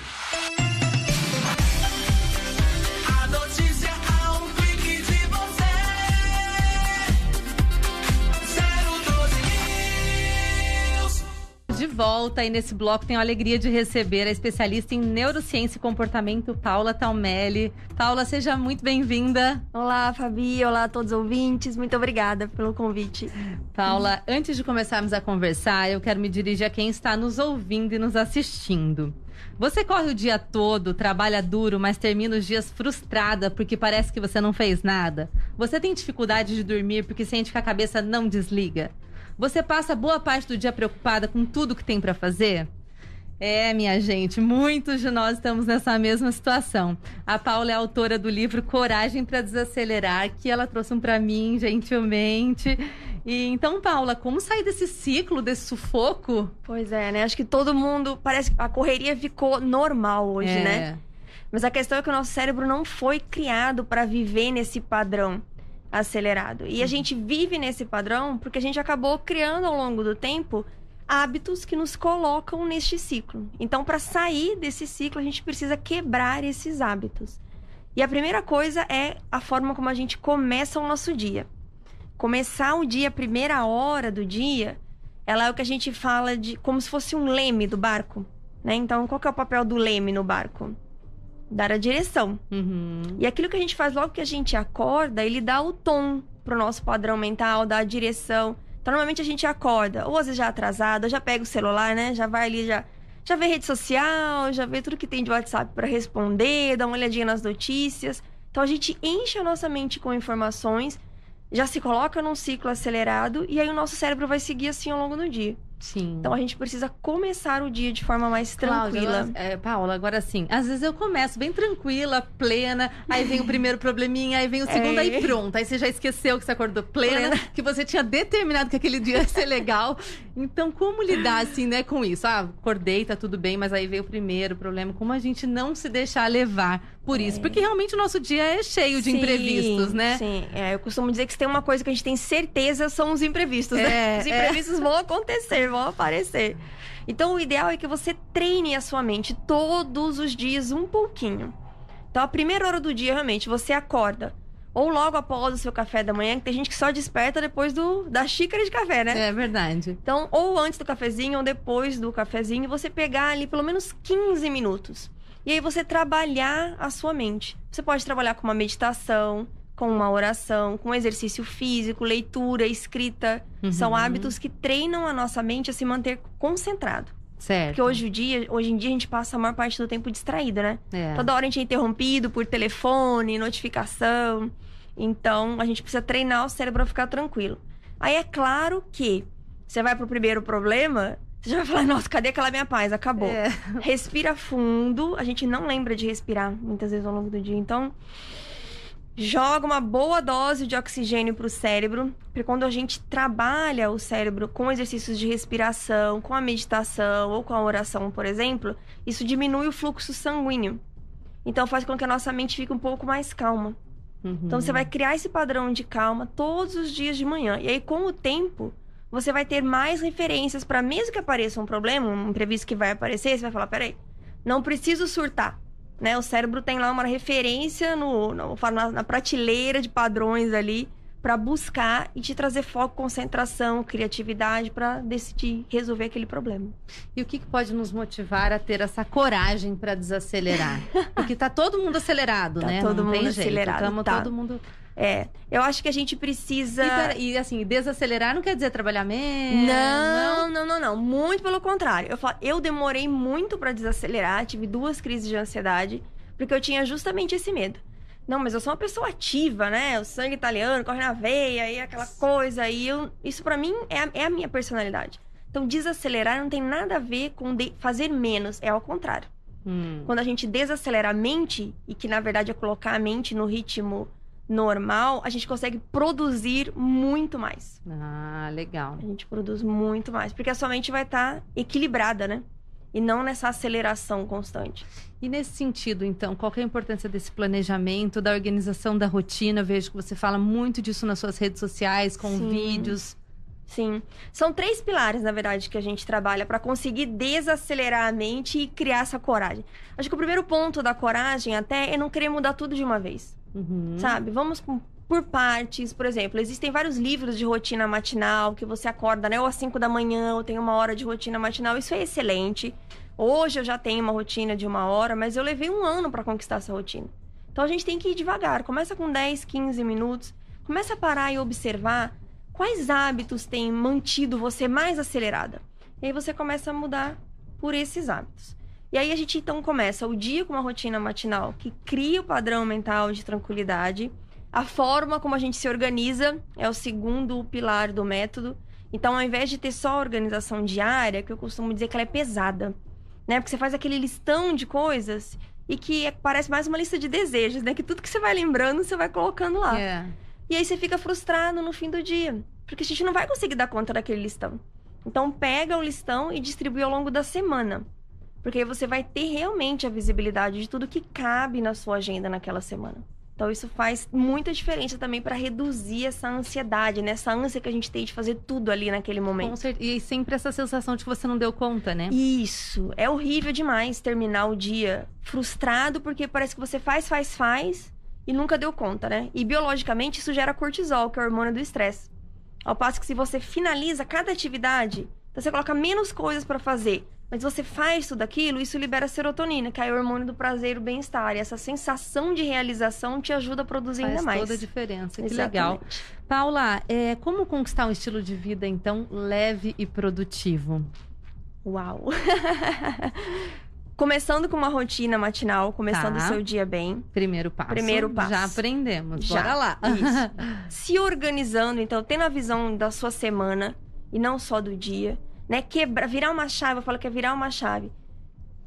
De volta e nesse bloco tenho a alegria de receber a especialista em neurociência e comportamento, Paula Talmelli. Paula, seja muito bem-vinda. Olá, Fabi. Olá a todos os ouvintes. Muito obrigada pelo convite. Paula, antes de começarmos a conversar, eu quero me dirigir a quem está nos ouvindo e nos assistindo. Você corre o dia todo, trabalha duro, mas termina os dias frustrada porque parece que você não fez nada? Você tem dificuldade de dormir porque sente que a cabeça não desliga? Você passa boa parte do dia preocupada com tudo que tem para fazer? É, minha gente, muitos de nós estamos nessa mesma situação. A Paula é autora do livro Coragem para Desacelerar, que ela trouxe um para mim, gentilmente. E então, Paula, como sair desse ciclo, desse sufoco? Pois é, né? Acho que todo mundo. Parece que a correria ficou normal hoje, É, né? Mas a questão é que o nosso cérebro não foi criado para viver nesse padrão acelerado. E a gente vive nesse padrão porque a gente acabou criando ao longo do tempo hábitos que nos colocam neste ciclo. Então, para sair desse ciclo, a gente precisa quebrar esses hábitos. E a primeira coisa é a forma como a gente começa o nosso dia. Começar o dia, a primeira hora do dia, ela é o que a gente fala de como se fosse um leme do barco, né? Então, qual que é o papel do leme no barco? Dar a direção. Uhum. E aquilo que a gente faz logo que a gente acorda, ele dá o tom pro nosso padrão mental, dá a direção. Então, normalmente a gente acorda, ou às vezes já atrasado, ou já pega o celular, né? Já vai ali, já, já vê rede social, já vê tudo que tem de WhatsApp para responder, dá uma olhadinha nas notícias. Então, a gente enche a nossa mente com informações, já se coloca num ciclo acelerado, e aí o nosso cérebro vai seguir assim ao longo do dia. Sim. Então, a gente precisa começar o dia de forma mais Cláudia, tranquila. ela- é, Paula, agora sim, às vezes eu começo bem tranquila, plena, aí vem o [LAUGHS] primeiro probleminha, aí vem o segundo, É. aí pronto. Aí você já esqueceu que você acordou plena, Plena. que você tinha determinado que aquele dia ia ser legal. Então, como lidar, assim, né, com isso? Ah, acordei, tá tudo bem, mas aí veio o primeiro problema. Como a gente não se deixar levar por isso? Porque realmente o nosso dia é cheio de Sim, imprevistos, né? Sim, é, eu costumo dizer que se tem uma coisa que a gente tem certeza são os imprevistos, É, né? Os é. imprevistos vão acontecer, vão aparecer. Então o ideal é que você treine a sua mente todos os dias um pouquinho. Então a primeira hora do dia, realmente, você acorda. Ou logo após o seu café da manhã, que tem gente que só desperta depois do, da xícara de café, né? É verdade. Então, ou antes do cafezinho ou depois do cafezinho, você pegar ali pelo menos 15 minutos. E aí você trabalhar a sua mente. Você pode trabalhar com uma meditação, com uma oração, com exercício físico, leitura, escrita. São Uhum. hábitos que treinam a nossa mente a se manter concentrado. Certo. Porque hoje, o dia, hoje em dia a gente passa a maior parte do tempo distraído, né? É. Toda hora a gente é interrompido por telefone, notificação. Então, a gente precisa treinar o cérebro a ficar tranquilo. Aí é claro que você vai pro primeiro problema, você já vai falar, nossa, cadê aquela minha paz? Acabou. É. Respira fundo. A gente não lembra de respirar muitas vezes ao longo do dia. Então, joga uma boa dose de oxigênio pro cérebro. Porque quando a gente trabalha o cérebro com exercícios de respiração, com a meditação ou com a oração, por exemplo, isso diminui o fluxo sanguíneo. Então faz com que a nossa mente fique um pouco mais calma. Uhum. Então você vai criar esse padrão de calma todos os dias de manhã. E aí, com o tempo, você vai ter mais referências para mesmo que apareça um problema, um imprevisto que vai aparecer, você vai falar, peraí, não preciso surtar. Né? O cérebro tem lá uma referência no, no- na, na prateleira de padrões ali para buscar e te trazer foco, concentração, criatividade para decidir resolver aquele problema. E o que, que pode nos motivar a ter essa coragem para desacelerar? [LAUGHS] Porque tá todo mundo acelerado, Tá né? todo Não mundo jeito. acelerado, Tamo tá. todo mundo. É, eu acho que a gente precisa. E, pera- e, assim, desacelerar não quer dizer trabalhar menos. Não, não, não, não. Muito pelo contrário. Eu, falo, eu demorei muito pra desacelerar, tive duas crises de ansiedade, porque eu tinha justamente esse medo. Não, mas eu sou uma pessoa ativa, né? O sangue italiano corre na veia e aquela coisa. E eu, isso pra mim é a, é a minha personalidade. Então, desacelerar não tem nada a ver com fazer menos, é ao contrário. Hum. Quando a gente desacelera a mente, e que na verdade é colocar a mente no ritmo normal, a gente consegue produzir muito mais. Ah, legal. A gente produz muito mais. Porque a sua mente vai estar equilibrada, né? E não nessa aceleração constante. E nesse sentido, então, qual que é a importância desse planejamento, da organização da rotina? Eu vejo que você fala muito disso nas suas redes sociais, com Sim. vídeos. Sim. São três pilares, na verdade, que a gente trabalha para conseguir desacelerar a mente e criar essa coragem. Acho que o primeiro ponto da coragem até é não querer mudar tudo de uma vez. Uhum. Sabe? Vamos por partes. Por exemplo, existem vários livros de rotina matinal que você acorda, né? Ou às 5 da manhã, ou tem uma hora de rotina matinal. Isso é excelente. Hoje eu já tenho uma rotina de uma hora, mas eu levei um ano para conquistar essa rotina. Então a gente tem que ir devagar. Começa com 10, 15 minutos. Começa a parar e observar quais hábitos têm mantido você mais acelerada. E aí você começa a mudar por esses hábitos. E aí a gente então começa o dia com uma rotina matinal que cria o padrão mental de tranquilidade. A forma como a gente se organiza é o segundo pilar do método. Então, ao invés de ter só a organização diária, que eu costumo dizer que ela é pesada, né? Porque você faz aquele listão de coisas e que é- parece mais uma lista de desejos, né? Que tudo que você vai lembrando, você vai colocando lá. É. E aí você fica frustrado no fim do dia. Porque a gente não vai conseguir dar conta daquele listão. Então pega o listão e distribui ao longo da semana. Porque aí você vai ter realmente a visibilidade de tudo que cabe na sua agenda naquela semana. Então isso faz muita diferença também para reduzir essa ansiedade, né? Essa ânsia que a gente tem de fazer tudo ali naquele momento. Com cer- E sempre essa sensação de que você não deu conta, né? Isso. É horrível demais terminar o dia frustrado porque parece que você faz, faz, faz e nunca deu conta, né? E biologicamente isso gera cortisol, que é o hormônio do estresse. Ao passo que se você finaliza cada atividade, então você coloca menos coisas pra fazer, mas você faz tudo aquilo, isso libera serotonina, que é o hormônio do prazer e o bem-estar. E essa sensação de realização te ajuda a produzir Faz ainda mais. toda a diferença. Que Exatamente. legal. Paula, é, como conquistar um estilo de vida, então, leve e produtivo? Uau! [LAUGHS] Começando com uma rotina matinal, começando Tá. o seu dia bem. Primeiro passo. Primeiro passo. Já aprendemos. Já. Bora lá. Isso. [LAUGHS] Se organizando, então, tendo a visão da sua semana e não só do dia, né? Quebra, virar uma chave, eu falo que é virar uma chave.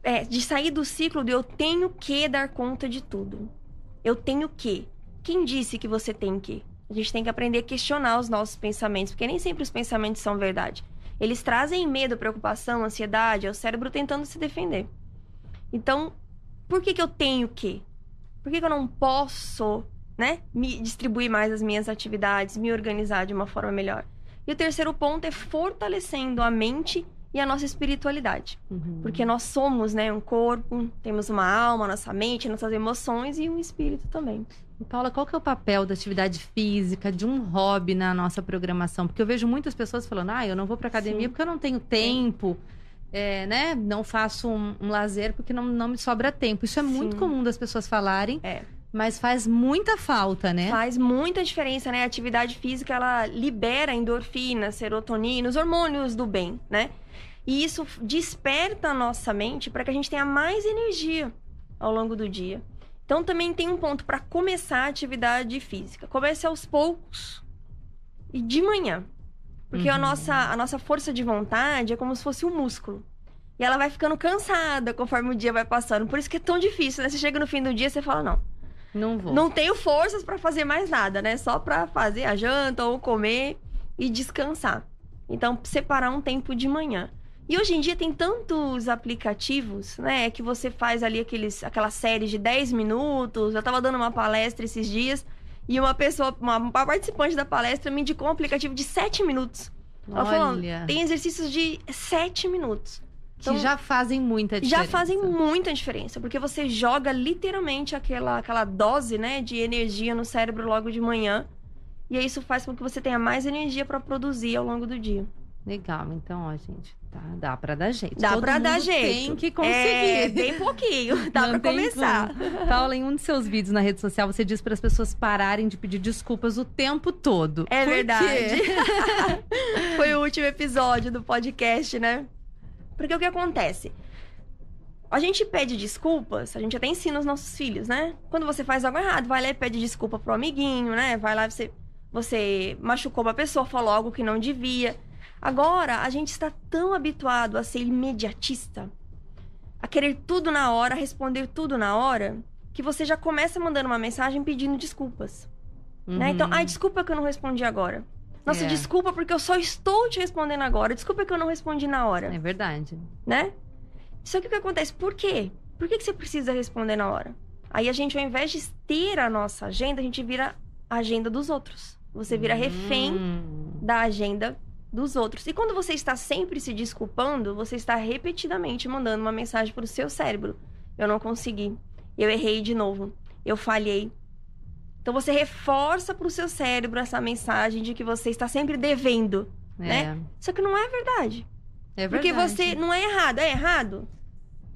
É, de sair do ciclo do eu tenho que dar conta de tudo. Eu tenho que. Quem disse que você tem que? A gente tem que aprender a questionar os nossos pensamentos, porque nem sempre os pensamentos são verdade. Eles trazem medo, preocupação, ansiedade, é o cérebro tentando se defender. Então, por que, que eu tenho que? Por que, que eu não posso, né, me distribuir mais as minhas atividades, me organizar de uma forma melhor? E o terceiro ponto é fortalecendo a mente e a nossa espiritualidade. Uhum. Porque nós somos, né, um corpo, temos uma alma, nossa mente, nossas emoções e um espírito também. E, Paula, qual que é o papel da atividade física, de um hobby na nossa programação? Porque eu vejo muitas pessoas falando, ah, eu não vou pra academia Sim. porque eu não tenho tempo, é, né? Não faço um, um lazer porque não, não me sobra tempo. Isso é muito Sim. comum das pessoas falarem, É. mas faz muita falta, né? Faz muita diferença, né? A atividade física, ela libera endorfina, serotonina, os hormônios do bem, né? E isso desperta a nossa mente para que a gente tenha mais energia ao longo do dia. Então também tem um ponto para começar a atividade física. Comece aos poucos e de manhã. Porque a, Uhum. nossa, a nossa força de vontade é como se fosse um músculo. E ela vai ficando cansada conforme o dia vai passando. Por isso que é tão difícil, né? Você chega no fim do dia e você fala, não, Não vou. não tenho forças pra fazer mais nada, né? Só pra fazer a janta ou comer e descansar. Então, separar um tempo de manhã. E hoje em dia tem tantos aplicativos, né? Que você faz ali aqueles, aquela série de 10 minutos. Eu tava dando uma palestra esses dias e uma pessoa, uma, uma participante da palestra me indicou um aplicativo de 7 minutos. Ela falou, Olha, tem exercícios de 7 minutos. Então, que já fazem muita diferença. já fazem muita diferença, porque você joga literalmente aquela, aquela dose, né, de energia no cérebro logo de manhã. E isso faz com que você tenha mais energia para produzir ao longo do dia. Legal, então, ó, gente, tá, dá pra dar jeito. Dá Todo pra dar jeito. Tem que conseguir. É, bem pouquinho, [LAUGHS] dá Não pra começar. como. Paula, em um de seus vídeos na rede social, você diz para as pessoas pararem de pedir desculpas o tempo todo. É Por verdade. [LAUGHS] Foi o último episódio do podcast, né? Porque o que acontece? A gente pede desculpas, a gente até ensina os nossos filhos, né? Quando você faz algo errado, vai lá e pede desculpa pro amiguinho, né? Vai lá e você, você machucou uma pessoa, falou algo que não devia. Agora, a gente está tão habituado a ser imediatista, a querer tudo na hora, a responder tudo na hora, que você já começa mandando uma mensagem pedindo desculpas. Né? Então, Uhum. ai, desculpa que eu não respondi agora. Nossa, É. desculpa porque eu só estou te respondendo agora. Desculpa que eu não respondi na hora, É verdade. né? Só que o que acontece? Por quê? Por que, que você precisa responder na hora? Aí a gente, ao invés de ter a nossa agenda, a gente vira a agenda dos outros. Você vira refém Hum. da agenda dos outros. E quando você está sempre se desculpando, você está repetidamente mandando uma mensagem para o seu cérebro. Eu não consegui. Eu errei de novo. Eu falhei. Então você reforça para o seu cérebro essa mensagem de que você está sempre devendo. É, né? Só que não é verdade. é verdade. Porque você não é errado, é errado.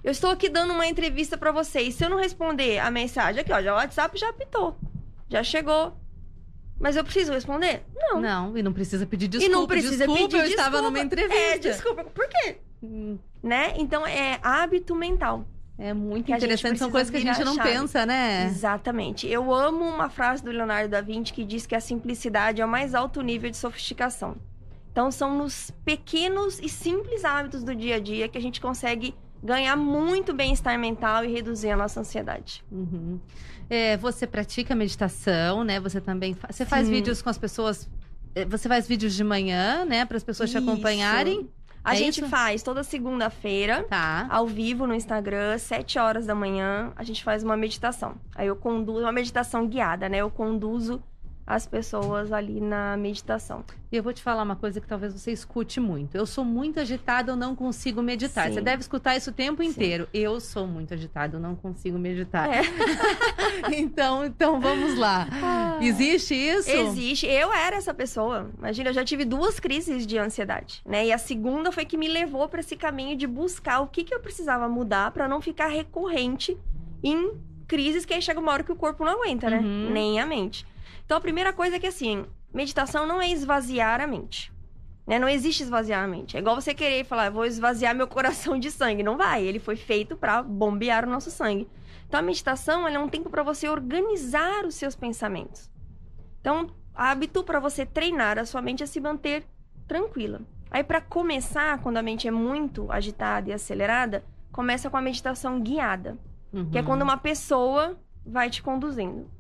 Eu estou aqui dando uma entrevista para vocês. Se eu não responder a mensagem aqui, ó, já o WhatsApp já apitou. Já chegou. Mas eu preciso responder? Não. Não, e não precisa pedir desculpa. e não precisa desculpa, pedir eu estava desculpa. numa entrevista. É, desculpa. Por quê? Hum, Né? Então é hábito mental. É muito interessante, são coisas que a gente não chave. pensa, né? Exatamente. Eu amo uma frase do Leonardo da Vinci que diz que a simplicidade é o mais alto nível de sofisticação. Então são nos pequenos e simples hábitos do dia a dia que a gente consegue ganhar muito bem-estar mental e reduzir a nossa ansiedade. Uhum. É, você pratica meditação, né? Você também fa- você faz Sim. vídeos com as pessoas. é, Você faz vídeos de manhã, né? Para as pessoas te Isso. acompanharem. A É gente isso? faz toda segunda-feira, Tá. ao vivo no Instagram, 7 horas da manhã, a gente faz uma meditação. Aí eu conduzo, uma meditação guiada, né? Eu conduzo as pessoas ali na meditação. E eu vou te falar uma coisa que talvez você escute muito. Eu sou muito agitada, eu não consigo meditar. Sim. Você deve escutar isso o tempo inteiro. Eu sou muito agitada, eu não consigo meditar. É. [LAUGHS] então, então vamos lá. Existe isso? Existe. Eu era essa pessoa. Imagina, eu já tive duas crises de ansiedade, né? E a segunda foi que me levou para esse caminho de buscar o que, que eu precisava mudar para não ficar recorrente em crises que aí chega uma hora que o corpo não aguenta, né? Uhum. Nem a mente. Então a primeira coisa é que assim, meditação não é esvaziar a mente. Né? Não existe esvaziar a mente. É igual você querer falar, vou esvaziar meu [LAUGHS] coração de sangue. Não vai. Ele foi feito para bombear o nosso sangue. Então a meditação é um tempo para você organizar os seus pensamentos. Então, hábito para você treinar a sua mente a se manter tranquila. Aí, para começar, quando a mente é muito agitada e acelerada, começa com a meditação guiada, que é Uhum. quando uma pessoa vai te conduzindo.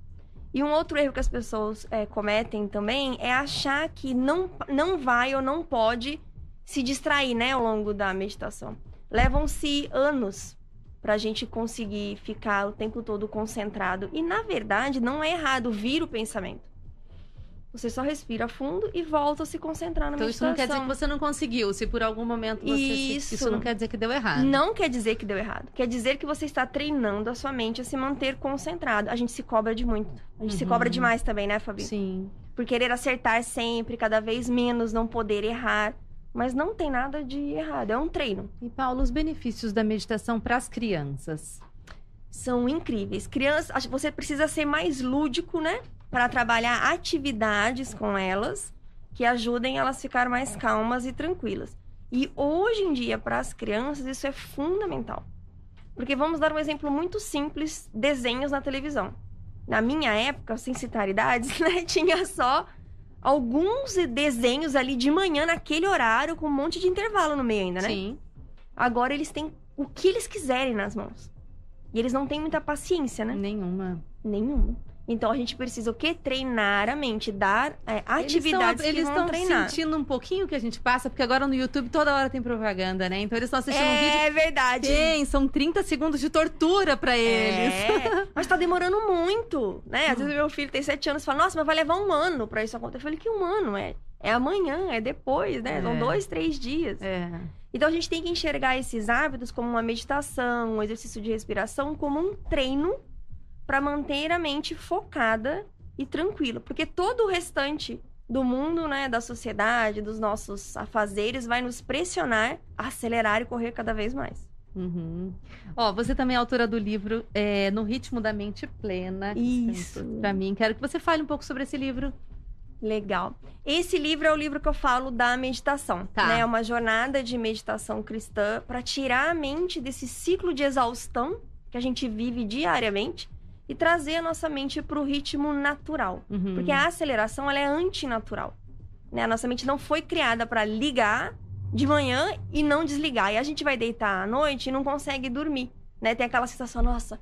E um outro erro que as pessoas é, cometem também é achar que não, não vai ou não pode se distrair, né, ao longo da meditação. Levam-se anos para a gente conseguir ficar o tempo todo concentrado. E, na verdade, não é errado vir o pensamento. Você só respira fundo e volta a se concentrar na Então isso meditação. não quer dizer que você não conseguiu. Se por algum momento você. se- Isso. Isso não quer dizer que deu errado. Não quer dizer que deu errado. Quer dizer que você está treinando a sua mente a se manter concentrado. A gente se cobra de muito. A gente se Uhum. cobra demais também, né, Fabi? Sim. Por querer acertar sempre, cada vez menos, não poder errar. Mas não tem nada de errado. É um treino. E Paulo, os benefícios da meditação para as crianças. São incríveis. Crianças, você precisa ser mais lúdico, né? Para trabalhar atividades com elas que ajudem elas a ficar mais calmas e tranquilas. E hoje em dia, para as crianças, isso é fundamental. Porque vamos dar um exemplo muito simples: desenhos na televisão. Na minha época, sem citar idades, [LAUGHS] né? Tinha só alguns desenhos ali de manhã, naquele horário, com um monte de intervalo no meio ainda, né? Sim. Agora eles têm o que eles quiserem nas mãos. E eles não têm muita paciência, né? Nenhuma. Nenhuma. Então a gente precisa o quê? Treinar a mente, dar é, atividades eles que vão estão sentindo um pouquinho que a gente passa, porque agora no YouTube toda hora tem propaganda, né? Então eles estão assistindo um vídeo. É verdade. Tem, são 30 segundos de tortura pra eles. É, [LAUGHS] mas tá demorando muito, né? Às vezes meu filho tem sete anos e fala, nossa, mas vai levar um ano pra isso acontecer. Eu falei, que um ano? É, é amanhã, é depois, né? São É. dois, três dias. É. Então a gente tem que enxergar esses hábitos como uma meditação, um exercício de respiração, como um treino para manter a mente focada e tranquila, porque todo o restante do mundo, né, da sociedade, dos nossos afazeres vai nos pressionar a acelerar e correr cada vez mais. Uhum. Ó, você também é autora do livro é, No Ritmo da Mente Plena. Isso. Pra mim, quero que você fale um pouco sobre esse livro. Legal. Esse livro é o livro que eu falo da meditação, Tá. né? É uma jornada de meditação cristã para tirar a mente desse ciclo de exaustão que a gente vive diariamente e trazer a nossa mente para o ritmo natural. Uhum. Porque a aceleração ela é antinatural. Né? A nossa mente não foi criada para ligar de manhã e não desligar. E a gente vai deitar à noite e não consegue dormir. Né? Tem aquela sensação, nossa,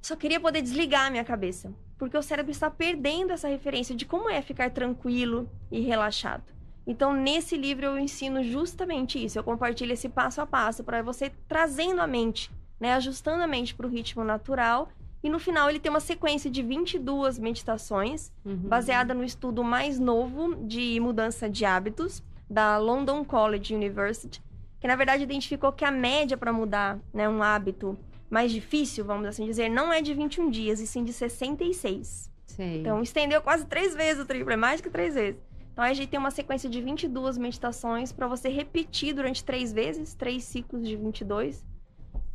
só queria poder desligar a minha cabeça. Porque o cérebro está perdendo essa referência de como é ficar tranquilo e relaxado. Então, nesse livro, eu ensino justamente isso. Eu compartilho esse passo a passo para você trazendo a mente, né? ajustando a mente para o ritmo natural. E no final, ele tem uma sequência de 22 meditações Uhum. baseada no estudo mais novo de mudança de hábitos da London College University, que na verdade identificou que a média para mudar né, um hábito mais difícil, vamos assim dizer, não é de 21 dias, e sim de 66. Sei. Então, estendeu quase três vezes o triplo, é mais que três vezes. Então, a gente tem uma sequência de 22 meditações para você repetir durante três vezes, três ciclos de 22,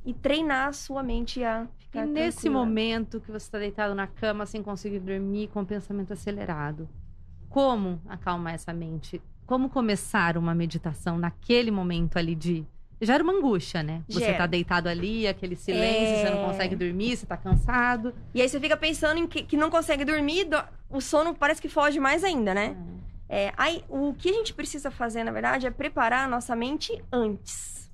e treinar a sua mente a E ficar nesse tranquila. momento que você está deitado na cama sem conseguir dormir, com o pensamento acelerado, como acalmar essa mente? Como começar uma meditação naquele momento ali de. Já era uma angústia, né? Você Gera. tá deitado ali, aquele silêncio, você não É. consegue dormir, você tá cansado. E aí você fica pensando em que, que não consegue dormir, do- o sono parece que foge mais ainda, né? É, aí, o que a gente precisa fazer, na verdade, é preparar a nossa mente antes.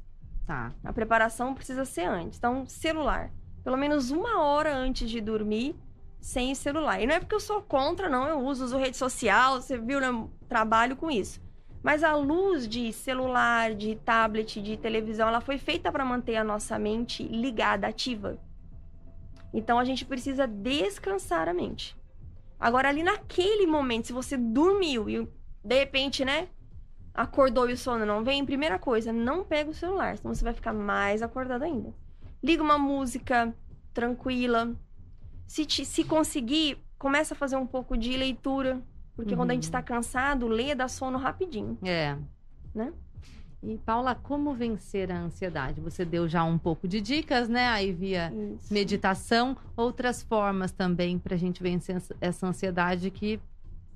Tá. A preparação precisa ser antes. Então, celular. Pelo menos uma hora antes de dormir, sem celular. E não é porque eu sou contra, não. Eu uso, uso rede social, você viu, né? Trabalho com isso. Mas a luz de celular, de tablet, de televisão, ela foi feita para manter a nossa mente ligada, ativa. Então a gente precisa descansar a mente. Agora, ali naquele momento, se você dormiu e de repente, né, acordou e o sono não vem, primeira coisa, não pega o celular, senão você vai ficar mais acordado ainda. Liga uma música tranquila. Se, te- se conseguir, começa a fazer um pouco de leitura. Porque quando a gente Uhum. está cansado, lê dá sono rapidinho. É. Né? E, Paula, como vencer a ansiedade? Você deu já um pouco de dicas, né? Aí via Isso. meditação, outras formas também pra gente vencer essa- essa ansiedade que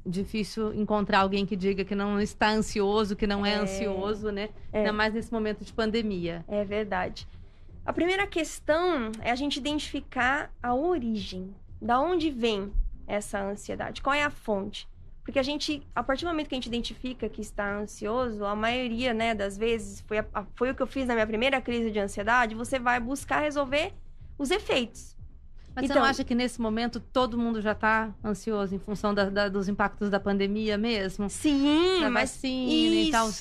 difícil encontrar alguém que diga que não está ansioso, que não é, É. ansioso, né? É. Ainda mais nesse momento de pandemia. É verdade. A primeira questão é a gente identificar a origem. Da onde vem essa ansiedade? Qual é a fonte? Porque a gente, a partir do momento que a gente identifica que está ansioso, a maioria, né, das vezes, foi, a- foi o que eu fiz na minha primeira crise de ansiedade, você vai buscar resolver os efeitos. Mas você Então- não acha que nesse momento todo mundo já está ansioso em função da- da- dos impactos da pandemia mesmo? Sim, Da mas vacina e tal.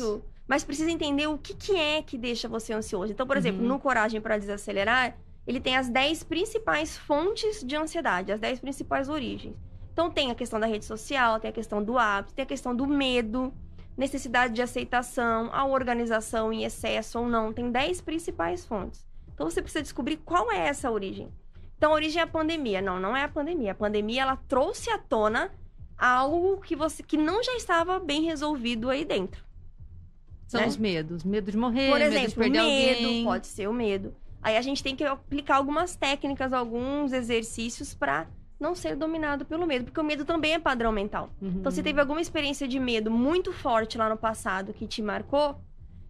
Mas precisa entender o que, que é que deixa você ansioso. Então, por exemplo, Uhum. no Coragem para Desacelerar, ele tem as 10 principais fontes de ansiedade, as 10 principais origens. Então, tem a questão da rede social, tem a questão do hábito, tem a questão do medo, necessidade de aceitação, a organização em excesso ou não. Tem 10 principais fontes. Então, você precisa descobrir qual é essa origem. Então, a origem é a pandemia. Não, não é a pandemia. A pandemia, ela trouxe à tona algo que você que não já estava bem resolvido aí dentro. São né? os medos. Medo de morrer, Por medo de exemplo, perder medo, alguém. pode ser o medo. Aí a gente tem que aplicar algumas técnicas, alguns exercícios para não ser dominado pelo medo, porque o medo também é padrão mental. Uhum. Então, se teve alguma experiência de medo muito forte lá no passado que te marcou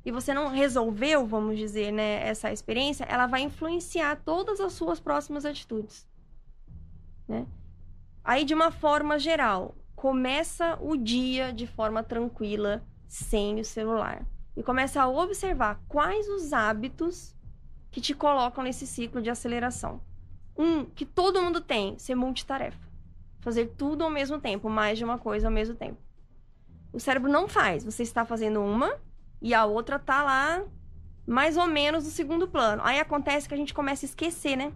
e você não resolveu, vamos dizer, né, essa experiência, ela vai influenciar todas as suas próximas atitudes, né? Aí, de uma forma geral, começa o dia de forma tranquila, sem o celular. E começa a observar quais os hábitos que te colocam nesse ciclo de aceleração. Um que todo mundo tem, ser multitarefa. fazer tudo ao mesmo tempo, mais de uma coisa ao mesmo tempo. O cérebro não faz. Você está fazendo uma e a outra tá lá mais ou menos no segundo plano. Aí acontece que a gente começa a esquecer, né?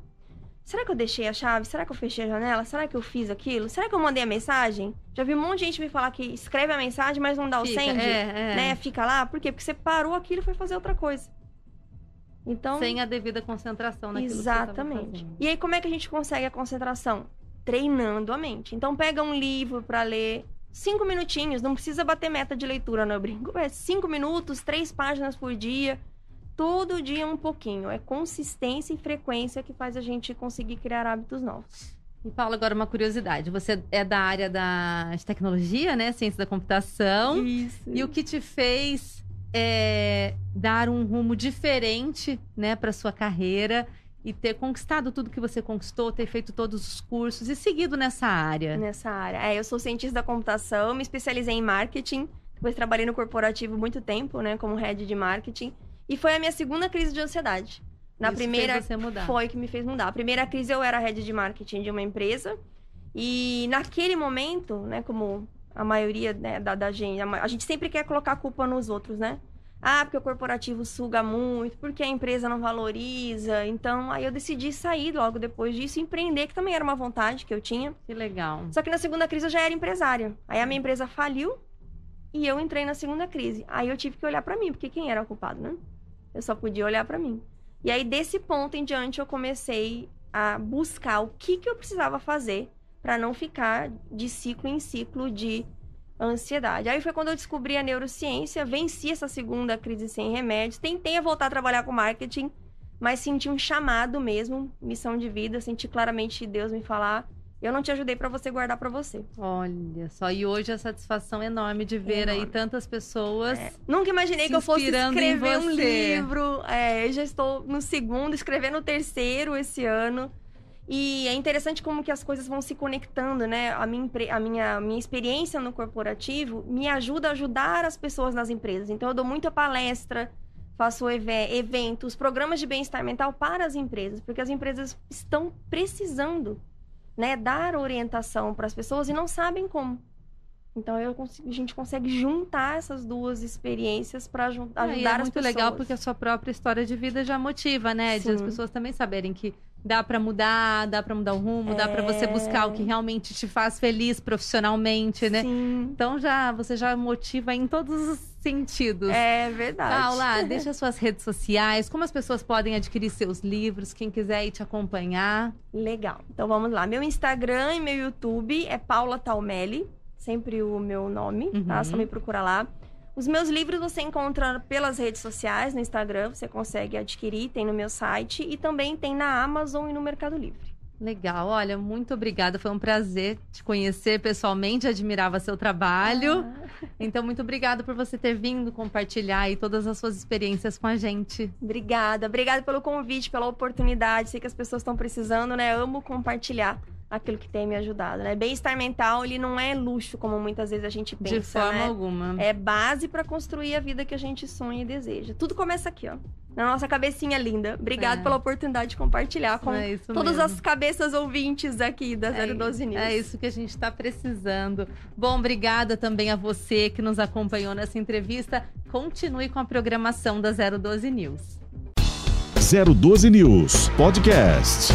Será que eu deixei a chave? Será que eu fechei a janela? Será que eu fiz aquilo? Será que eu mandei a mensagem? Já vi um monte de gente me falar que escreve a mensagem, mas não dá o Fica, send, é, é. né? Fica lá. Por quê? Porque você parou aquilo e foi fazer outra coisa. Então, Sem a devida concentração naquilo Exatamente. E aí, como é que a gente consegue a concentração? Treinando a mente. Então, pega um livro para ler. Cinco minutinhos, não precisa bater meta de leitura, não, eu brinco. É cinco minutos, três páginas por dia. Todo dia um pouquinho. É consistência e frequência que faz a gente conseguir criar hábitos novos. E Paula, agora uma curiosidade. Você é da área da tecnologia, né? Ciência da computação. Isso. E o que te fez é, dar um rumo diferente, né, para sua carreira e ter conquistado tudo que você conquistou, ter feito todos os cursos e seguido nessa área? Nessa área. É, eu sou cientista da computação, me especializei em marketing. Depois trabalhei no corporativo muito tempo, né, como head de marketing. E foi a minha segunda crise de ansiedade. Na Isso primeira fez você mudar. foi que me fez mudar. A primeira crise eu era head de marketing de uma empresa. E naquele momento, né, como a maioria né, da, da gente, a, a gente sempre quer colocar a culpa nos outros, né? Ah, porque o corporativo suga muito, porque a empresa não valoriza. Então, aí eu decidi sair logo depois disso e empreender, que também era uma vontade que eu tinha. Que legal. Só que na segunda crise eu já era empresária. Aí a minha empresa faliu e eu entrei na segunda crise. Aí eu tive que olhar pra mim, porque quem era o culpado, né? Eu só podia olhar pra mim. E aí desse ponto em diante eu comecei a buscar o que que eu precisava fazer pra não ficar de ciclo em ciclo de ansiedade. Aí foi quando eu descobri a neurociência, venci essa segunda crise sem remédios, tentei voltar a trabalhar com marketing, mas senti um chamado mesmo, missão de vida, senti claramente Deus me falar eu não te ajudei pra você guardar pra você. Olha só, e hoje a satisfação enorme de ver aí Enorme. tantas pessoas. Nunca imaginei que eu fosse escrever um livro. É, eu já estou no segundo, escrevendo o terceiro esse ano. E é interessante como que as coisas vão se conectando, né? A minha, a minha, a minha experiência no corporativo me ajuda a ajudar as pessoas nas empresas. Então, eu dou muita palestra, faço eve- eventos, programas de bem-estar mental para as empresas, porque as empresas estão precisando, né, dar orientação para as pessoas e não sabem como. Então, eu consigo- a gente consegue juntar essas duas experiências para ajudar Ah, e é as muito pessoas. legal porque a sua própria história de vida já motiva, né? De as Sim. pessoas também saberem que dá pra mudar, dá pra mudar o rumo, dá pra você buscar o que realmente te faz feliz profissionalmente, né? Sim, Então já você já motiva em todos os sentidos. é verdade. Paula, [LAUGHS] deixa suas redes sociais, como as pessoas podem adquirir seus livros, quem quiser ir te acompanhar. Legal. Então vamos lá. Meu Instagram e meu YouTube é Paula Talmelli, sempre o meu nome, tá? Uhum. Só me procura lá. Os meus livros você encontra pelas redes sociais, no Instagram, você consegue adquirir, tem no meu site e também tem na Amazon e no Mercado Livre. Legal, olha, muito obrigada. Foi um prazer te conhecer pessoalmente, admirava seu trabalho. Ah, [LAUGHS] Então, muito obrigada por você ter vindo compartilhar aí todas as suas experiências com a gente. obrigada. Obrigada pelo convite, pela oportunidade. Sei que as pessoas estão precisando, né? Amo compartilhar aquilo que tem me ajudado, né? Bem-estar mental, ele não é luxo, como muitas vezes a gente pensa, de forma né? alguma. É base pra construir a vida que a gente sonha e deseja. Tudo começa aqui, ó. Na nossa cabecinha linda. Obrigada É. pela oportunidade de compartilhar com é todas mesmo. as cabeças ouvintes aqui da É 012 News. É isso que a gente está precisando. Bom, obrigada também a você que nos acompanhou nessa entrevista. Continue com a programação da 012 News. 012 News Podcast.